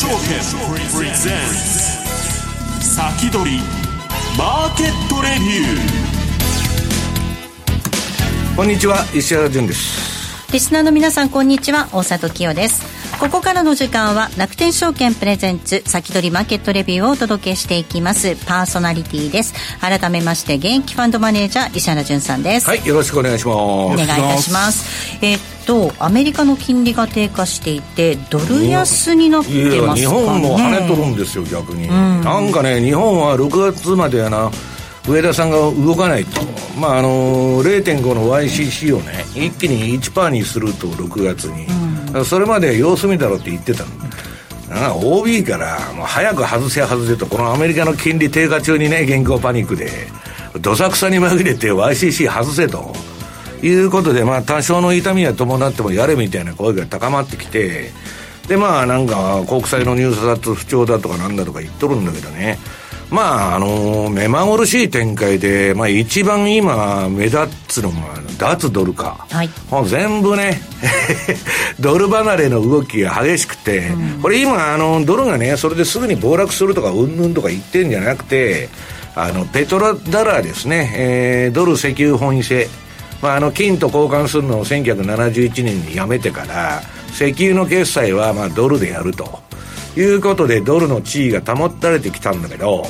証券プレゼンツ先取りマーケットレビュー。こんにちは石原潤です。リスナーの皆さんこんにちは。大里清です。ここからの時間は楽天証券プレゼンツ先取りマーケットレビューをお届けしていきます。パーソナリティです。改めまして現役ファンドマネージャー石原潤さんです。はいよろしくお願いします。お願いいたします。えー、っとアメリカの金利が低下していてドル安になってますかね、日本も跳ねとるんですよ逆に、うん、なんかね日本は6月までやな上田さんが動かないと、まあ、あの0.5の YCC をね一気に1%にすると6月に、うん、それまで様子見だろって言ってたの。あ OB からもう早く外せ外せとこのアメリカの金利低下中にね現行パニックでどさくさに紛れて YCC 外せということで、まあ、多少の痛みは伴ってもやれみたいな声が高まってきてでまあなんか国債の入札不調だとかなんだとか言っとるんだけどねまあ、あのー、目まぐるしい展開で、まあ、一番今、目立つのが、脱ドル化。はい。もう全部ね、ドル離れの動きが激しくて、うん、これ今、あの、ドルがね、それですぐに暴落するとか、うんぬんとか言ってんじゃなくて、あの、ペトラダラーですね、えー、ドル石油本位制。まあ、あの、金と交換するのを1971年にやめてから、石油の決済は、まあ、ドルでやると。いうことでドルの地位が保たれてきたんだけど、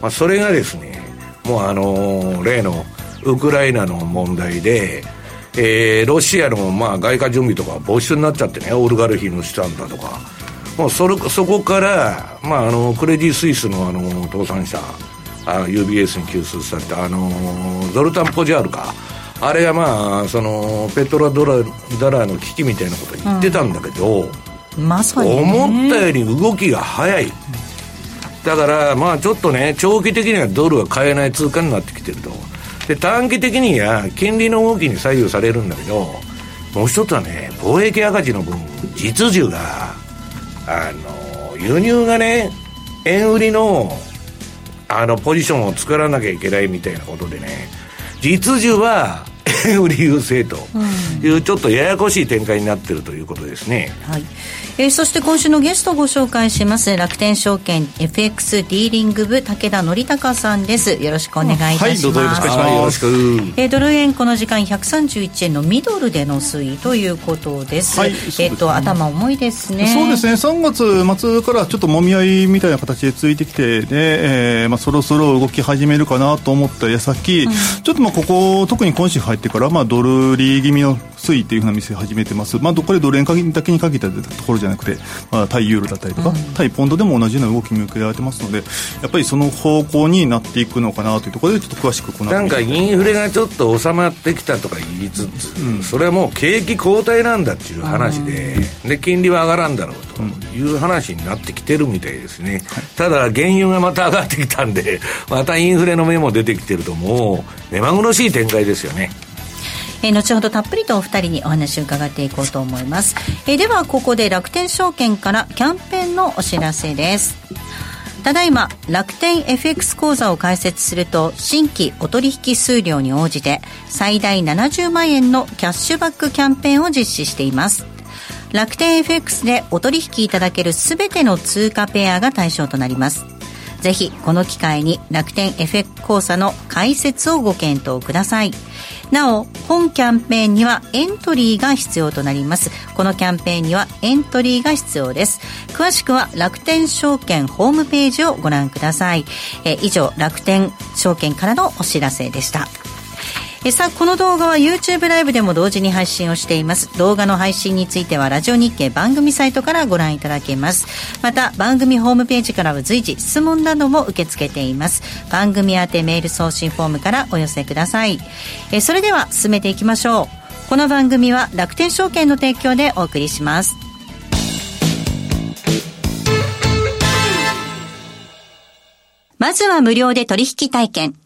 まあ、それがですねもうあの、例のウクライナの問題で、えー、ロシアのまあ外貨準備とか没収になっちゃってねオルガルヒの資産だとかもうそれそこから、まあ、あのクレディ・スイスのあの倒産者 UBS に救出されたあのゾルタン・ポジャールかあれがまあそのペトラドラダラーの危機みたいなこと言ってたんだけど、うん。まさに、思ったより動きが早い。だからまあちょっとね長期的にはドルは買えない通貨になってきてると。で短期的には金利の動きに左右されるんだけどもう一つはね貿易赤字の分実需があの輸入がね円売りのあのポジションを作らなきゃいけないみたいなことでね実需は円 売り優勢という、ちょっとややこしい展開になっているということですね。はい。えー、そして今週のゲストをご紹介します。楽天証券 FX ディーリング部武田則隆さんです。よろしくお願いいたします、はい、どうぞよろしくお願いします。えー、ドル円この時間131円のミドルでの推移ということです、はい、えっ、ー、と頭重いですね。そうですね。3月末からちょっともみ合いみたいな形でついてきてで、えーまあ、そろそろ動き始めるかなと思った矢先、うん、ちょっとまあここ特に今週入ってから、まあ、ドル利気味の推移というふうな店始めてます、まあ、これドル円だけに限ったところじゃなくて、まあ、対ユーロだったりとか、うん、対ポンドでも同じような動き見受けられてますのでやっぱりその方向になっていくのかなというところでちょっと詳しくこのなんかインフレがちょっと収まってきたとか言いつつ、うん、それはもう景気後退なんだっていう話で,、で金利は上がらんだろうという話になってきてるみたいですね、ただ原油がまた上がってきたんでまたインフレの目も出てきてるともう目まぐるしい展開ですよねえー、後ほどたっぷりとお二人にお話を伺っていこうと思います、えー、ではここで楽天証券からキャンペーンのお知らせです。ただいま楽天 FX 口座を開設すると新規お取引数量に応じて最大70万円のキャッシュバックキャンペーンを実施しています。楽天 FX でお取引いただけるすべての通貨ペアが対象となります。ぜひこの機会に楽天 FX 口座の開設をご検討ください。なお本キャンペーンにはエントリーが必要となります。このキャンペーンにはエントリーが必要です。詳しくは楽天証券ホームページをご覧ください。え以上楽天証券からのお知らせでした。えさあこの動画は YouTube ライブでも同時に配信をしています。動画の配信についてはラジオ日経番組サイトからご覧いただけます。また番組ホームページからは随時質問なども受け付けています。番組宛てメール送信フォームからお寄せください。えそれでは進めていきましょう。この番組は楽天証券の提供でお送りします。まずは無料で取引体験。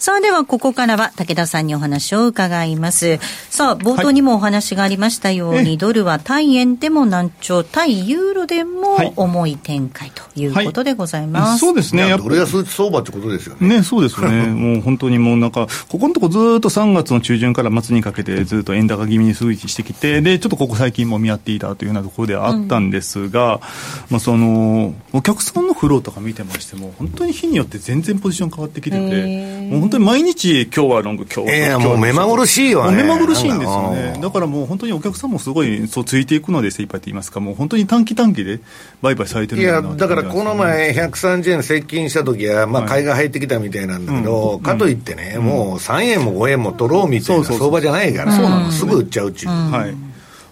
さあではここからは武田さんにお話を伺います。さあ冒頭にもお話がありましたように、はい、ドルは対円でも難聴、対ユーロでも重い展開ということでございます。はい、そうですね。ドル安相場ってことですよね。ね、そうですよね。もう本当にもうなんか、ここのとこずっと3月の中旬から末にかけてずっと円高気味に推移してきて、で、ちょっとここ最近も見合っていたというようなところではあったんですが、うん、まあその、お客さんのフローとか見てましても、本当に日によって全然ポジション変わってきてて、もう本当に毎日、今日はロング、今日は、えー、もう目まぐるしいよね。目まぐるしいんですよね。だからもう本当にお客さんもすごい、そうついていくので精一杯と言いますか、もう本当に短期短期で売買されてるいや、だからこの前、130円接近した時は、まあ、買いが入ってきたみたいなんだけど、はい、かといってね、うん、もう3円も5円も取ろうみたいな相場じゃないから、すぐ売っちゃうっちゅう。はい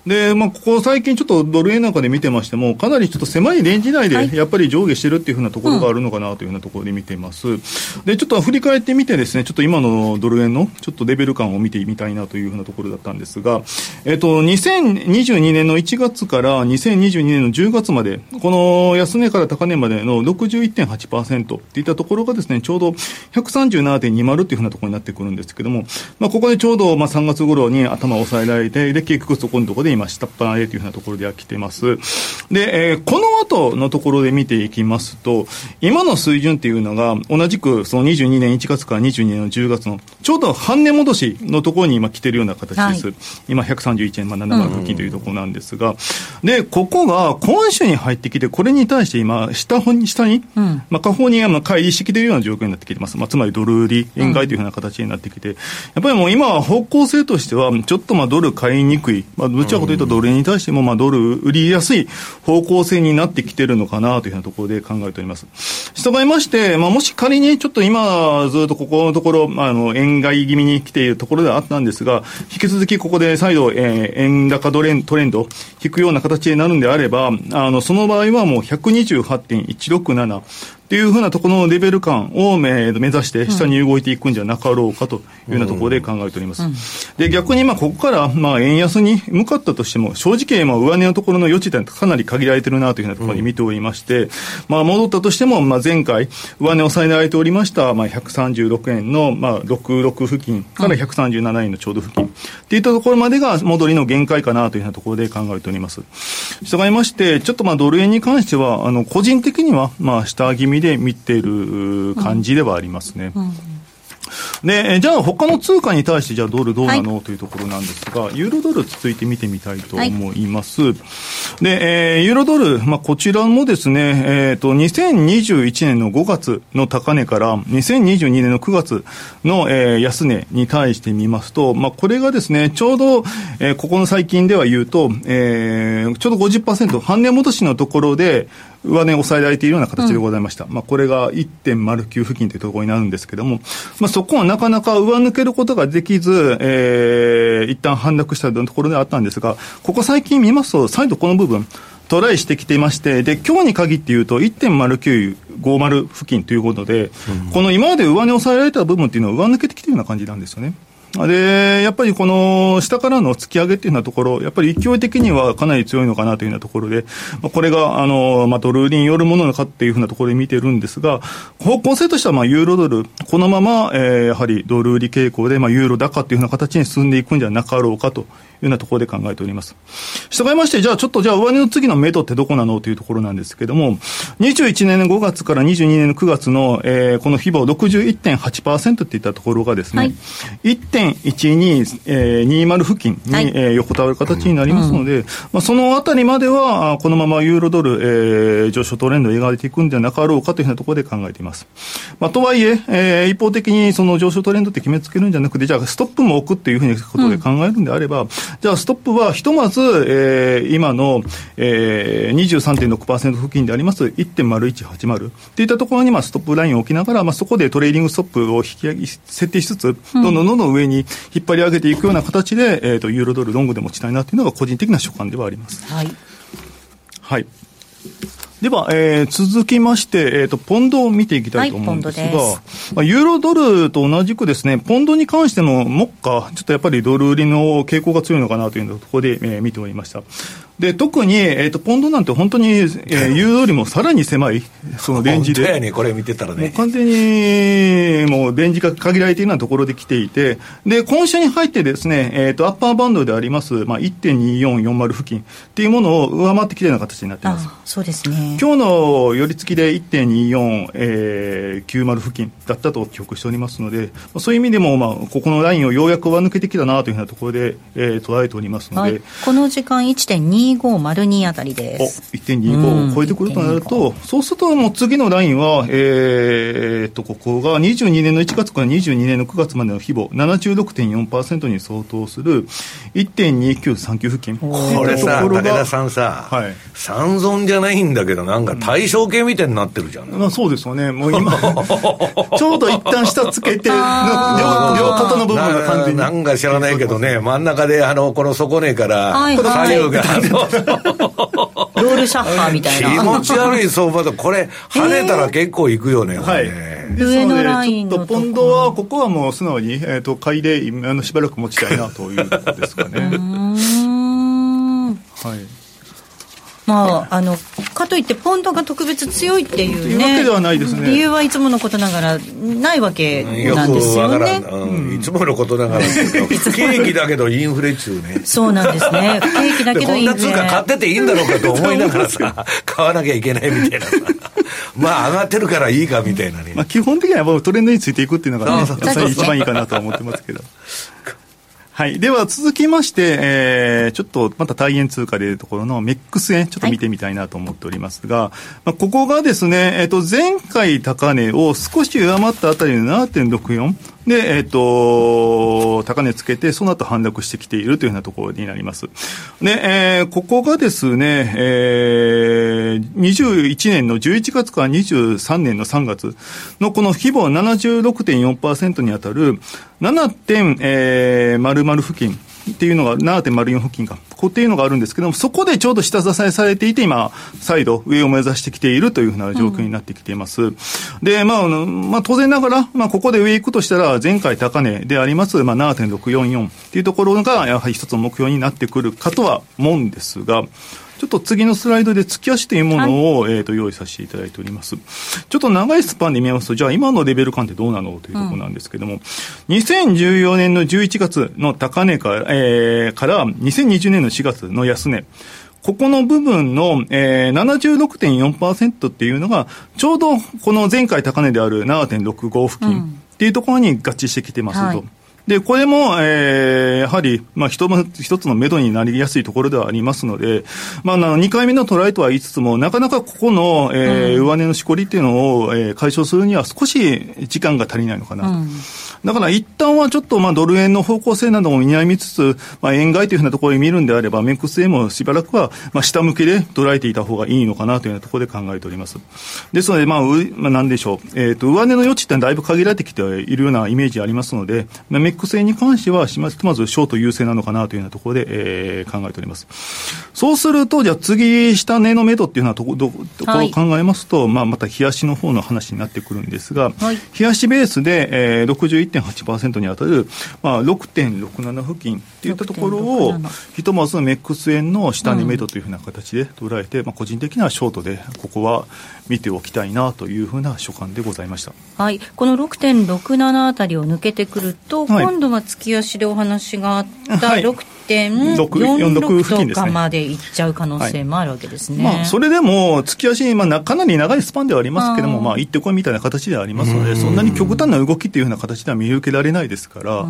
で、まあ、ここ最近ちょっとドル円なんかで見てましても、かなりちょっと狭いレンジ内でやっぱり上下してるっていうふうなところがあるのかなというふうなところで見ています。うん、で、ちょっと振り返ってみてですね、ちょっと今のドル円のちょっとレベル感を見てみたいなというふうなところだったんですが、えっと、2022年の1月から2022年の10月まで、この安値から高値までの61.8%っていったところがですね、ちょうど137.20っていうふうなところになってくるんですけども、まあ、ここでちょうどまあ3月頃に頭を押さえられて、で、結局そこのところで今、下っ端へというふうなところでは来てます。で、えー、この後のところで見ていきますと、今の水準っていうのが、同じくその22年1月から22年の10月の、ちょうど半値戻しのところに今来てるような形です。はい、今131円、まあ、7付近というところなんですが、で、ここが今週に入ってきて、これに対して今、下に、下に、うん、まあ、下方にまあ乖離してきているような状況になってきてます。まあ、つまりドル売り、円買いというふうな形になってきて、やっぱりもう今は方向性としては、ちょっとまあドル買いにくい、まあ、どちらかというとドルに対しても、まあ、ドル売りやすい方向性になってきてるのかなというようなところで考えております。従いまして、まあ、もし仮にちょっと今、ずっとここのところ、まあ、あの、円買い気味に来ているところではあったんですが、引き続きここで再度、えー、円高トレントレンド、引くような形になるんであれば、あの、その場合はもう128.167、っていうふうなところのレベル感を目指して下に動いていくんじゃなかろうかというようなところで考えております。で、逆にまあここからまあ円安に向かったとしても、正直まあ上値のところの余地ってかなり限られてるなというふうなところに見ておりまして、まあ戻ったとしても、まあ前回上値を抑えられておりましたまあ136円のまあ66付近から137円のちょうど付近。っていったところまでが戻りの限界かなというようなところで考えております。従いまして、ちょっとまあドル円に関しては、あの個人的にはまあ下気味で見ている感じではありますね。うんで、じゃあ他の通貨に対してじゃあドルどうなの、はい、というところなんですが、ユーロドル続いて見てみたいと思います。はい、で、えー、ユーロドル、まあ、こちらもですね、えっ、ー、と、2021年の5月の高値から2022年の9月の、えー、安値に対して見ますと、まあ、これがですね、ちょうど、えー、ここの最近では言うと、えー、ちょうど50%、半値戻しのところで、上値を抑えられているような形でございました。うん、まあ、これが1.09付近というところになるんですけれども、まあ、そこはなかなか上抜けることができず、えー、一旦反落したところであったんですが、ここ最近見ますと、再度この部分、トライしてきていまして、で、今日に限って言うと1.0950付近ということで、うん、この今まで上値を抑えられた部分っていうのは上抜けてきているような感じなんですよね。で、やっぱりこの下からの突き上げっていうようなところ、やっぱり勢い的にはかなり強いのかなというようなところで、これが、あの、まあ、ドル売りによるものかっていうふうなところで見てるんですが、方向性としては、まあ、ユーロドル、このまま、えー、やはりドル売り傾向で、まあ、ユーロ高っていうふうな形に進んでいくんじゃなかろうかというようなところで考えております。したがいまして、じゃあちょっとじゃあ上値の次の目処ってどこなのというところなんですけども、21年の5月から22年の9月の、えー、この日々61.8%っていったところがですね、はい、1.1220、えー、付近に、はい、えー、横たわる形になりますので、うん、まあ、そのあたりまでは、このままユーロドル、えー、上昇トレンドを描いていくんじゃなかろうかというふうなところで考えています。まあ、とはいええー、一方的にその上昇トレンドって決めつけるんじゃなくて、じゃあストップも置くっていうふうなことで考えるんであれば、うんじゃあ、ストップはひとまず、えー、今の、えー、23.6%付近であります1.0180っていったところに、まあ、ストップラインを置きながら、まあ、そこでトレーリングストップを引き上げ設定しつつ、どんどんどんどん上に引っ張り上げていくような形で、えーと、ユーロドルロングで持ちたいなというのが個人的な所感ではあります。はい、はいでは、えー、続きまして、えーと、ポンドを見ていきたいと思うんですが、はい、まあ、ユーロドルと同じくですね、ポンドに関しても、目下、ちょっとやっぱりドル売りの傾向が強いのかなというところで、えー、見ておりました。で、特に、えっ、ー、と、ポンドなんて本当に、えー、言うよりもさらに狭い、そのレンジで。本当やね、これ見てたらね。もう完全に、もうレンジが限られているようなところで来ていて、で、今週に入ってですね、えっ、ー、と、アッパーバンドであります、まあ、1.2440付近っていうものを上回ってきてるような形になっています。そうですね。今日の寄り付きで1.2490、えー、付近だったと記憶しておりますので、そういう意味でも、まあ、ここのラインをようやく上抜けてきたなというふうなところで、えー、捉えておりますので。はい、この時間1.2502あたりです。1.25を超えてくるとなると、そうするともう次のラインは、えー、っと、ここが22年の1月から22年の9月までの規模、76.4%に相当する1.2939付近。これさ、武田さんさ、はい、三尊じゃないんだけど、なんか対象系みたいになってるじゃん。まあ、そうですよね。もう今、ちょうど一旦下つけて、両両肩の部分が完全に。なんか知らないけどね、真ん中で、あの、この底根から、左右が、ロールシャッハーみたいな。気持ち悪い相場だ。これ、跳ねたら結構いくよね、はい。上のラインのちょっとポンドは、ここはもう素直に、えっ、ー、と、買いで、あの、しばらく持ちたいなということですかね。はい。まあ、あのかといってポンドが特別強いっていうねわけではないですね。理由はいつものことながらないわけなんですよね、うん、いつものことながら 景気だけどインフレ中ね。そうなんですね。景気だけどインフレ。こんな通貨買ってていいんだろうかと思いながらさ買わなきゃいけないみたいな。さ まあ上がってるからいいかみたいなね、まあ、基本的にはトレンドについていくっていうのがね一番いいかなと思ってますけどはい。では続きまして、えー、ちょっとまた対円通貨でいうところのメックス円、ちょっと見てみたいなと思っておりますが、はい、まあ、ここがですね、えっ、ー、と、前回高値を少し上回ったあたりの7.64、で、えっ、ー、と、高値つけて、その後反落してきているというようなところになります。で、えー、ここがですね、えー、21年の11月から23年の3月のこの規模76.4%に当たる7.00付近っていうのが7.04付近か。こうっていうのがあるんですけども、そこでちょうど下支えされていて、今、再度上を目指してきているというふうな状況になってきています。うん、で、まあ、まあ、当然ながら、まあ、ここで上行くとしたら、前回高値であります、まあ、7.644っていうところが、やはり一つの目標になってくるかとは思うんですが、ちょっと次のスライドで月足というものを、はい、えー、と用意させていただいております。ちょっと長いスパンで見ますと、じゃあ今のレベル感ってどうなのというところなんですけども、うん、2014年の11月の高値から、えー、から2020年の4月の安値、ここの部分の、えー、76.4%っていうのが、ちょうどこの前回高値である7.65付近っていうところに合致してきてますと。うんはいで、これも、えー、やはり、まあ、一一つの目処になりやすいところではありますので、まあ、2回目のトライとは言いつつも、なかなかここの、えー、上値のしこりっていうのを、えー、解消するには少し時間が足りないのかなと。うんだから一旦はちょっとまあドル円の方向性なども見悩みつつ、まあ、円買いというふうなところに見るんであれば、メックス円もしばらくはまあ下向きで捉えていた方がいいのかなというようなところで考えております。ですので、まあ、うまあ、なんでしょう、えっ、ー、と、上値の余地ってだいぶ限られてきているようなイメージありますので、メッックス円に関しては、まずショート優勢なのかなというようなところで、えー、考えております。そうすると、じゃあ次、下値の目処っていうようなところを考えますと、はい、まあ、また冷やしの方の話になってくるんですが、はい、冷やしベースで、えー、61.8%に当たる、まあ、6.67付近っていったところを、ひとまずメックス円の下値目処というふうな形で捉えて、うん、まあ、個人的にはショートで、ここは見ておきたいなというふうな所感でございました。はい、この6.67あたりを抜けてくると、はい、今度は月足でお話があった6.46とかまでいっちゃう可能性もあるわけですね。はい、まあ、それでも、月足、まあ、かなり長いスパンではありますけれども、まあ、行ってこいみたいな形ではありますので、そんなに極端な動きっていうような形では見受けられないですから、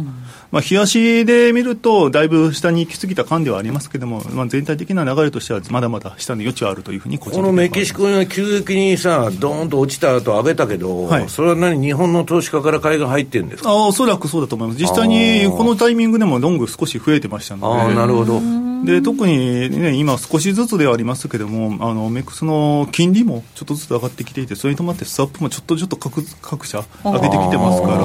まあ、日足で見ると、だいぶ下に行き過ぎた感ではありますけれども、まあ、全体的な流れとしては、まだまだ下の余地はあるというふうにこのメキシコが急激にさ、どーんと落ちた後上げたけど、はい、それは何、日本の投資家から買いが入ってるんですか？あおそらくそうだと思います、実際にこのタイミングでもロング少し増えてましたので。あなるほどで特に、ね、今、少しずつではありますけれども、あのメックスの金利もちょっとずつ上がってきていて、それに伴ってスタップもちょっとちょっと各各社、上げてきてますから、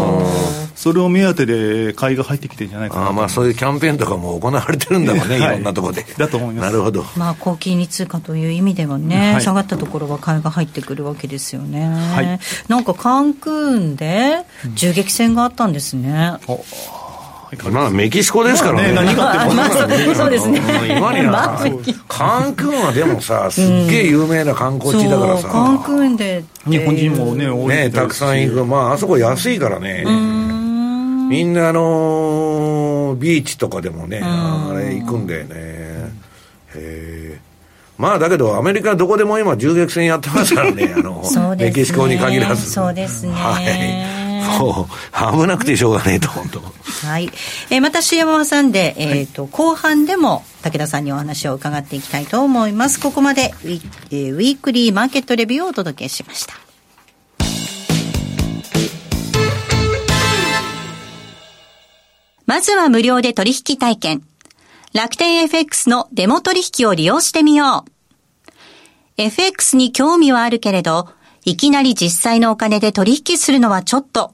それを目当てで買いが入ってきてるんじゃないかなあまあそういうキャンペーンとかも行われてるんだろうね、はい、いろんなところで。だと思います。なるほど。まあ、高金利通貨という意味ではね、はい、下がったところは買いが入ってくるわけですよね。はい、なんかカンクーンで銃撃戦があったんですね。うんまあメキシコですからね。何があってそうですね。今にな、カンクンはでもさ、すっげえ有名な観光地だからさ。カンクンで。日本人もね、多い。ね、たくさん行く。まあ、あそこ安いからね。みんなあのビーチとかでもね、あれ行くんだよね。へえ。まあだけど、アメリカどこでも今、銃撃戦やってますからね、あの、メキシコに限らず。そうですね。はい。もう危なくてしょうがねえと、本当。はい。えー、また CM を挟んで、えっ、ー、と、後半でも武田さんにお話を伺っていきたいと思います。ここまでウィ,、えー、ウィークリーマーケットレビューをお届けしました。まずは無料で取引体験。楽天 FX のデモ取引を利用してみよう。FX に興味はあるけれど、いきなり実際のお金で取引するのはちょっと、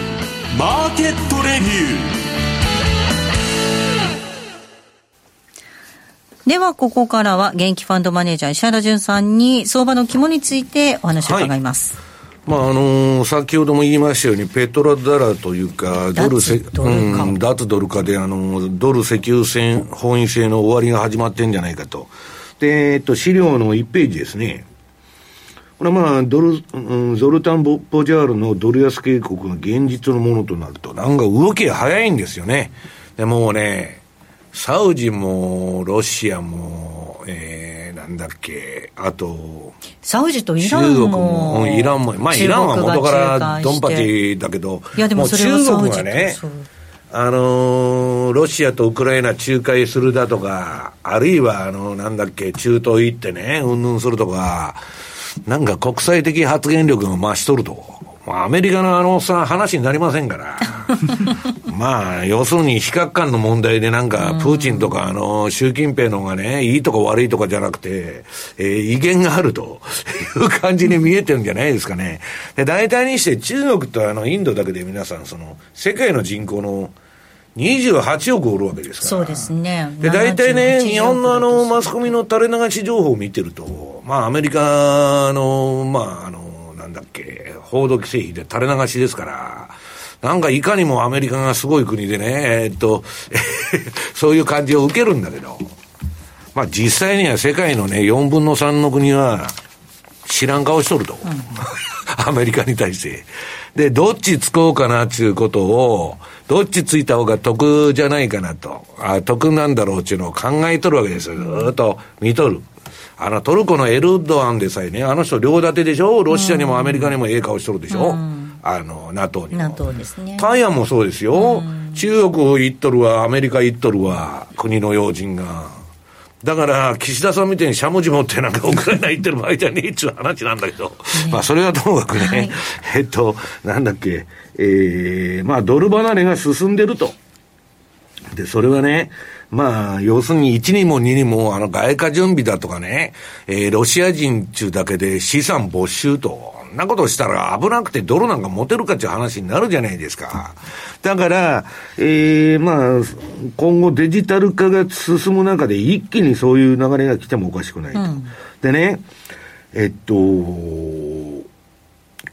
マーケットレビューでは、ここからは、元気ファンドマネージャー、石原淳さんに、相場の肝についてお話を伺います。はいまああのー、先ほども言いましたように、ペトロダラというか、ドルせ、うん、脱ドル化で、あのー、ドル石油戦、本位制の終わりが始まってんじゃないかと。で、えっと、資料の1ページですね。これはまあ、ドル、うん、ゾルタン・ボポジャールのドル安警告が現実のものとなると、なんか動きが早いんですよね。でもうね、サウジもロシアも、えー、なんだっけ、あと、サウジとイランも。イランも、まあイランは元からドンパチだけど、いやでも中国がね、あのー、ロシアとウクライナ仲介するだとか、あるいは、あの、なんだっけ、中東行ってね、うんぬんするとか、なんか国際的発言力が増しとると。アメリカのあのさ、話になりませんから。まあ、要するに比較感の問題でなんか、プーチンとか、あの、習近平のがね、いいとか悪いとかじゃなくて、えー、威厳があるという感じに見えてるんじゃないですかね。で、大体にして中国とあの、インドだけで皆さん、その、世界の人口の28億おるわけですから。そうですね。で、大体ね、日本のあの、マスコミの垂れ流し情報を見てると、まあ、アメリカの、まあ、あの、なんだっけ、報道規制費で垂れ流しですから、なんかいかにもアメリカがすごい国でね、えー、っと、そういう感じを受けるんだけど、まあ実際には世界のね、4分の3の国は知らん顔しとると。うん、アメリカに対して。で、どっちつこうかなっていうことを、どっちついた方が得じゃないかなと、あ得なんだろうっていうのを考えとるわけですよ。ずっと見とる。あの、トルコのエルドアンでさえね、あの人両立てでしょ？ロシアにもアメリカにもええ顔しとるでしょ、うん、あの、NATO にも。NATO ですね。台湾もそうですよ。うん、中国行っとるわ、アメリカ行っとるわ、国の要人が。だから、岸田さんみたいにしゃもじ持ってなんかウクライナ行ってる場合じゃねえっちゅう話なんだけど、ね、まあそれはともかくね、はい、えっと、なんだっけ、えー、まあドル離れが進んでると。で、それはね、まあ、要するに1にも2にも、あの、外貨準備だとかね、えー、ロシア人中だけで資産没収と、んなことしたら危なくてドルなんか持てるかっていう話になるじゃないですか。だから、えー、まあ、今後デジタル化が進む中で一気にそういう流れが来てもおかしくないと。うん、でね、えっと、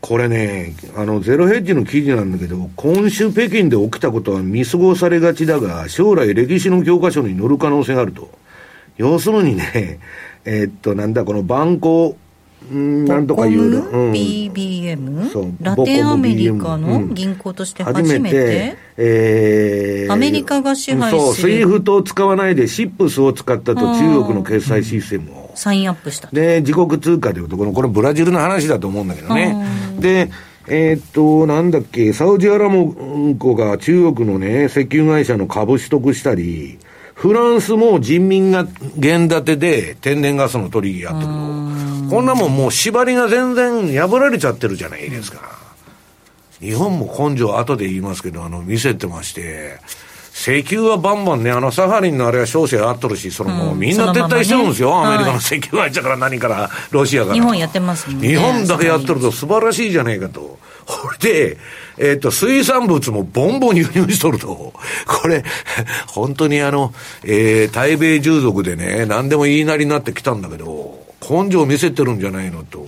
これね、あの、ゼロヘッジの記事なんだけど、今週北京で起きたことは見過ごされがちだが、将来歴史の教科書に載る可能性があると。要するにね、えっと、なんだ、この番号、なんとかいう、うん、BBM? ラテンアメリカの銀行として初めて,、うん、えー、アメリカが支配するそのSWIFT を使わないで CIPS を使ったと中国の決済システムを、サインアップした。で自国通貨でいうとこのこれブラジルの話だと思うんだけどね。でえー、っと、なんだっけ、サウジアラムコが中国のね、石油会社の株取得したり、フランスも人民元建てで天然ガスの取引やってると。こんなもんもう縛りが全然破られちゃってるじゃないですか。日本も根性後で言いますけど、あの、見せてまして、石油はバンバンね、あの、サハリンのあれは少々あっとるし、そのもうみんな撤退してるんですよ。ままね、アメリカの石油会社から何から、ロシアから。日本やってますね。日本だけやっとると素晴らしいじゃないかと。これで、えっ、ー、と、水産物もボンボン輸入しとると。これ、本当にあの、えー、対米従属でね、何でも言いなりになってきたんだけど、根性を見せてるんじゃないのと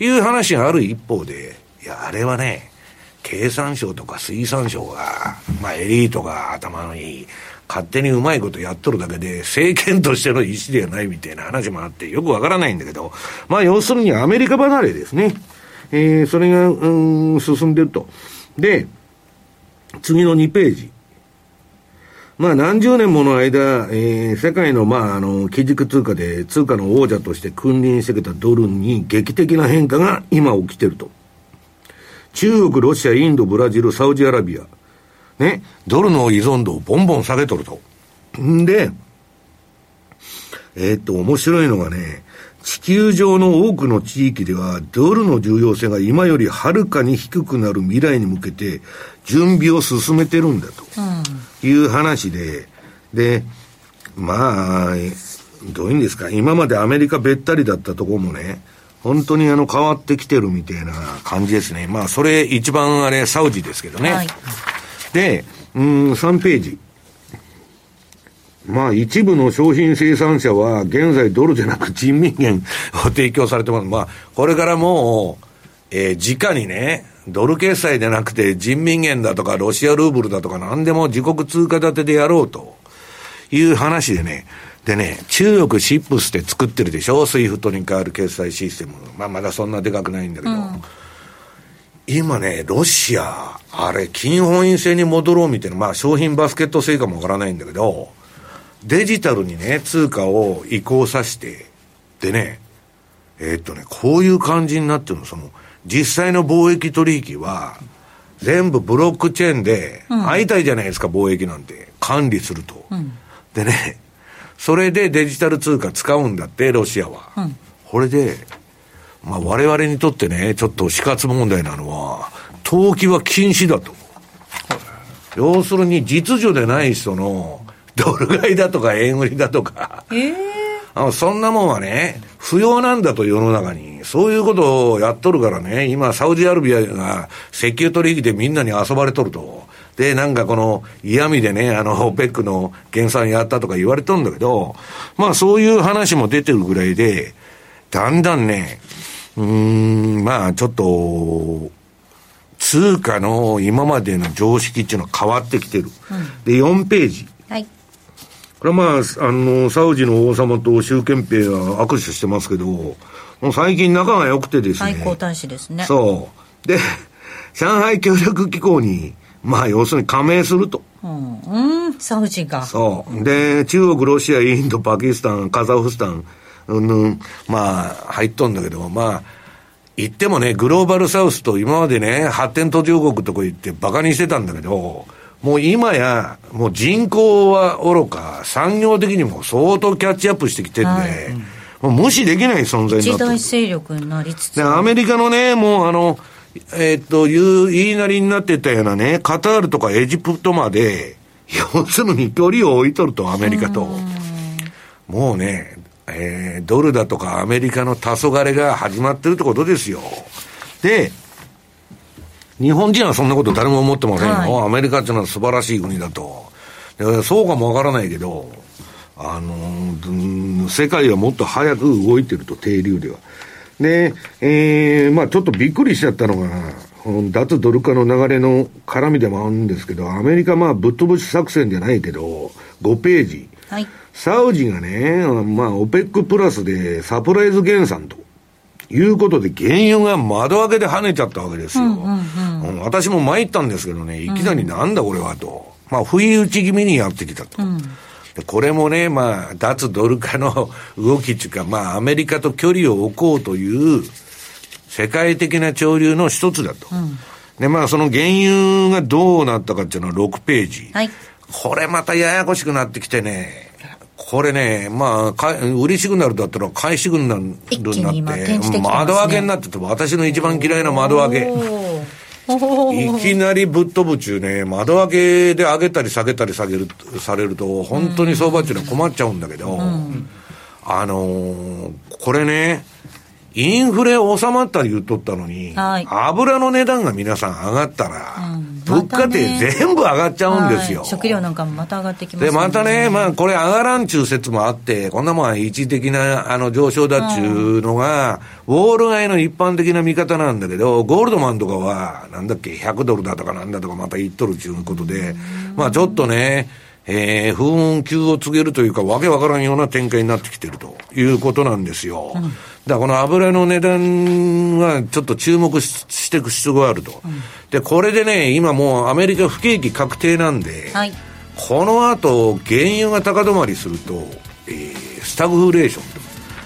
いう話がある一方で、いや、あれはね、経産省とか水産省が、まあエリートが頭のいい、勝手にうまいことやっとるだけで、政権としての意思ではないみたいな話もあって、よくわからないんだけど、まあ要するにアメリカ離れですね。えー、それが、うん、進んでると。で、次の2ページ。まあ何十年もの間、えー、世界のまああの、基軸通貨で通貨の王者として君臨してきたドルに劇的な変化が今起きてると。中国、ロシア、インド、ブラジル、サウジアラビア。ね、ドルの依存度をボンボン下げとると。んで、えー、っと、面白いのがね、地球上の多くの地域では、ドルの重要性が今よりはるかに低くなる未来に向けて、準備を進めてるんだという話で、で、まあ、どういうんですか、今までアメリカべったりだったところもね、本当にあの変わってきてるみたいな感じですね。まあ、それ一番あれ、サウジですけどね。はい、で、うん、3ページ。まあ一部の商品生産者は現在ドルでなく人民元を提供されてます。まあこれからもう、えー、直にね、ドル決済でなくて人民元だとかロシアルーブルだとか何でも自国通貨建てでやろうと。いう話でね、でね、中国 CIPS って作ってるでしょ？ SWIFTに代わる決済システム。まあまだそんなでかくないんだけど。うん、今ね、ロシア、あれ、金本位制に戻ろうみたいな、まあ商品バスケット制かもわからないんだけど、デジタルにね、通貨を移行させて、でね、えー、っとね、こういう感じになってるの、その、実際の貿易取引は、全部ブロックチェーンで、会いたいじゃないですか、貿易なんて。管理すると。うん、でね、それでデジタル通貨使うんだって、ロシアは。うん、これで、まあ我々にとってね、ちょっと死活問題なのは、投機は禁止だと。要するに実需でない人のドル買いだとか円売りだとか、えー、そんなもんはね、不要なんだと世の中に。そういうことをやっとるからね、今サウジアラビアが石油取引でみんなに遊ばれとると。で、なんかこの嫌味でね、あの、オペックの減産やったとか言われとるんだけど、まあそういう話も出てるぐらいで、だんだんね、うーん、まあちょっと、通貨の今までの常識っていうのは変わってきてる。で、4ページ。はい。これはまあ、あの、サウジの王様と習近平が握手してますけど、もう最近仲が良くてですね。最高大使ですね。そう。で、上海協力機構に、まあ要するに加盟すると。うん、うん、サウジが。そう。で、中国、ロシア、インド、パキスタン、カザフスタン、うんぬん、まあ、入っとんだけど、まあ、言ってもね、グローバルサウスと今までね、発展途上国とこ行ってバカにしてたんだけど、もう今や、もう人口は愚か、産業的にも相当キャッチアップしてきてるんで、はいもう無視できない存在にな一ってる大勢力になりつつで、アメリカのね、もうあの、えーっと、いう言いなりになってたようなね、カタールとかエジプトまで、要するに距離を置いとると、アメリカと。もうね、えードルだとかアメリカの黄昏が始まってるってことですよ。で、日本人はそんなこと誰も思ってませんよ。はいアメリカっていうのは素晴らしい国だと。でそうかもわからないけど、あのうん世界はもっと早く動いてると、低流では。で、えー、まあちょっとびっくりしちゃったのが、脱ドル化の流れの絡みでもあるんですけど、アメリカまあぶっ飛ぶし作戦じゃないけど、5ページ。はい。サウジがね、まあ、オペックプラスでサプライズ減産ということで、原油が窓開けで跳ねちゃったわけですよ。うん私も参ったんですけどね、いきなりなんだこれはと。まあ、不意打ち気味にやってきたと。でこれもね、まあ、脱ドル化の 動きっていうか、まあ、アメリカと距離を置こうという、世界的な潮流の一つだと。で、まあ、その原油がどうなったかっていうのは6ページ。はい。これまたややこしくなってきてね、これね、まあ、か売りシグナルだったら買いシグナルになって、窓開けになってて、私の一番嫌いな窓開け。いきなりぶっ飛ぶ中ね、窓開けで上げたり下げたり下げる、されると、本当に相場っていうのは困っちゃうんだけど、あのーこれね、インフレ収まったり言っとったのに、はい。油の値段が皆さん上がったら、うん物価って全部上がっちゃうんですよ。はい。食料なんかもまた上がってきますで、もんまたね、まあ、これ上がらんちゅう説もあって、こんなもんは一時的な、あの、上昇だっちゅうのが、ウォール街の一般的な見方なんだけど、ゴールドマンとかは、なんだっけ、100ドルだとかなんだとかまた言っとるちゅうことで、まあ、ちょっとね、えー、風雲急を告げるというか、わけわからんような展開になってきてるということなんですよ。だからこの油の値段はちょっと注目ししていく必要があると。で、これでね、今もうアメリカ不景気確定なんで、はい。この後、原油が高止まりすると、えースタグフレーション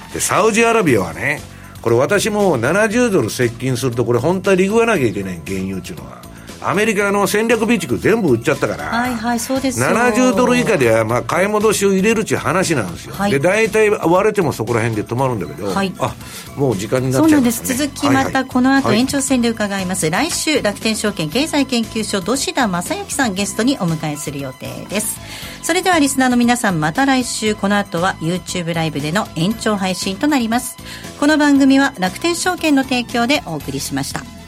と。で、サウジアラビアはね、これ私も70ドル接近すると、これ本当はリグわなきゃいけない原油っていうのは。アメリカの戦略備蓄全部売っちゃったから、はいはい、そうですよ。70ドル以下では、まあ、買い戻しを入れるっていう話なんですよ。はいで、大体割れてもそこら辺で止まるんだけど、はいあ、もう時間になっそうなんで。す。続きまたこの後はい延長戦で伺います。来週、楽天証券経済研究所、土田正幸さんゲストにお迎えする予定です。それではリスナーの皆さん、また来週、この後は YouTube ライブでの延長配信となります。この番組は楽天証券の提供でお送りしました。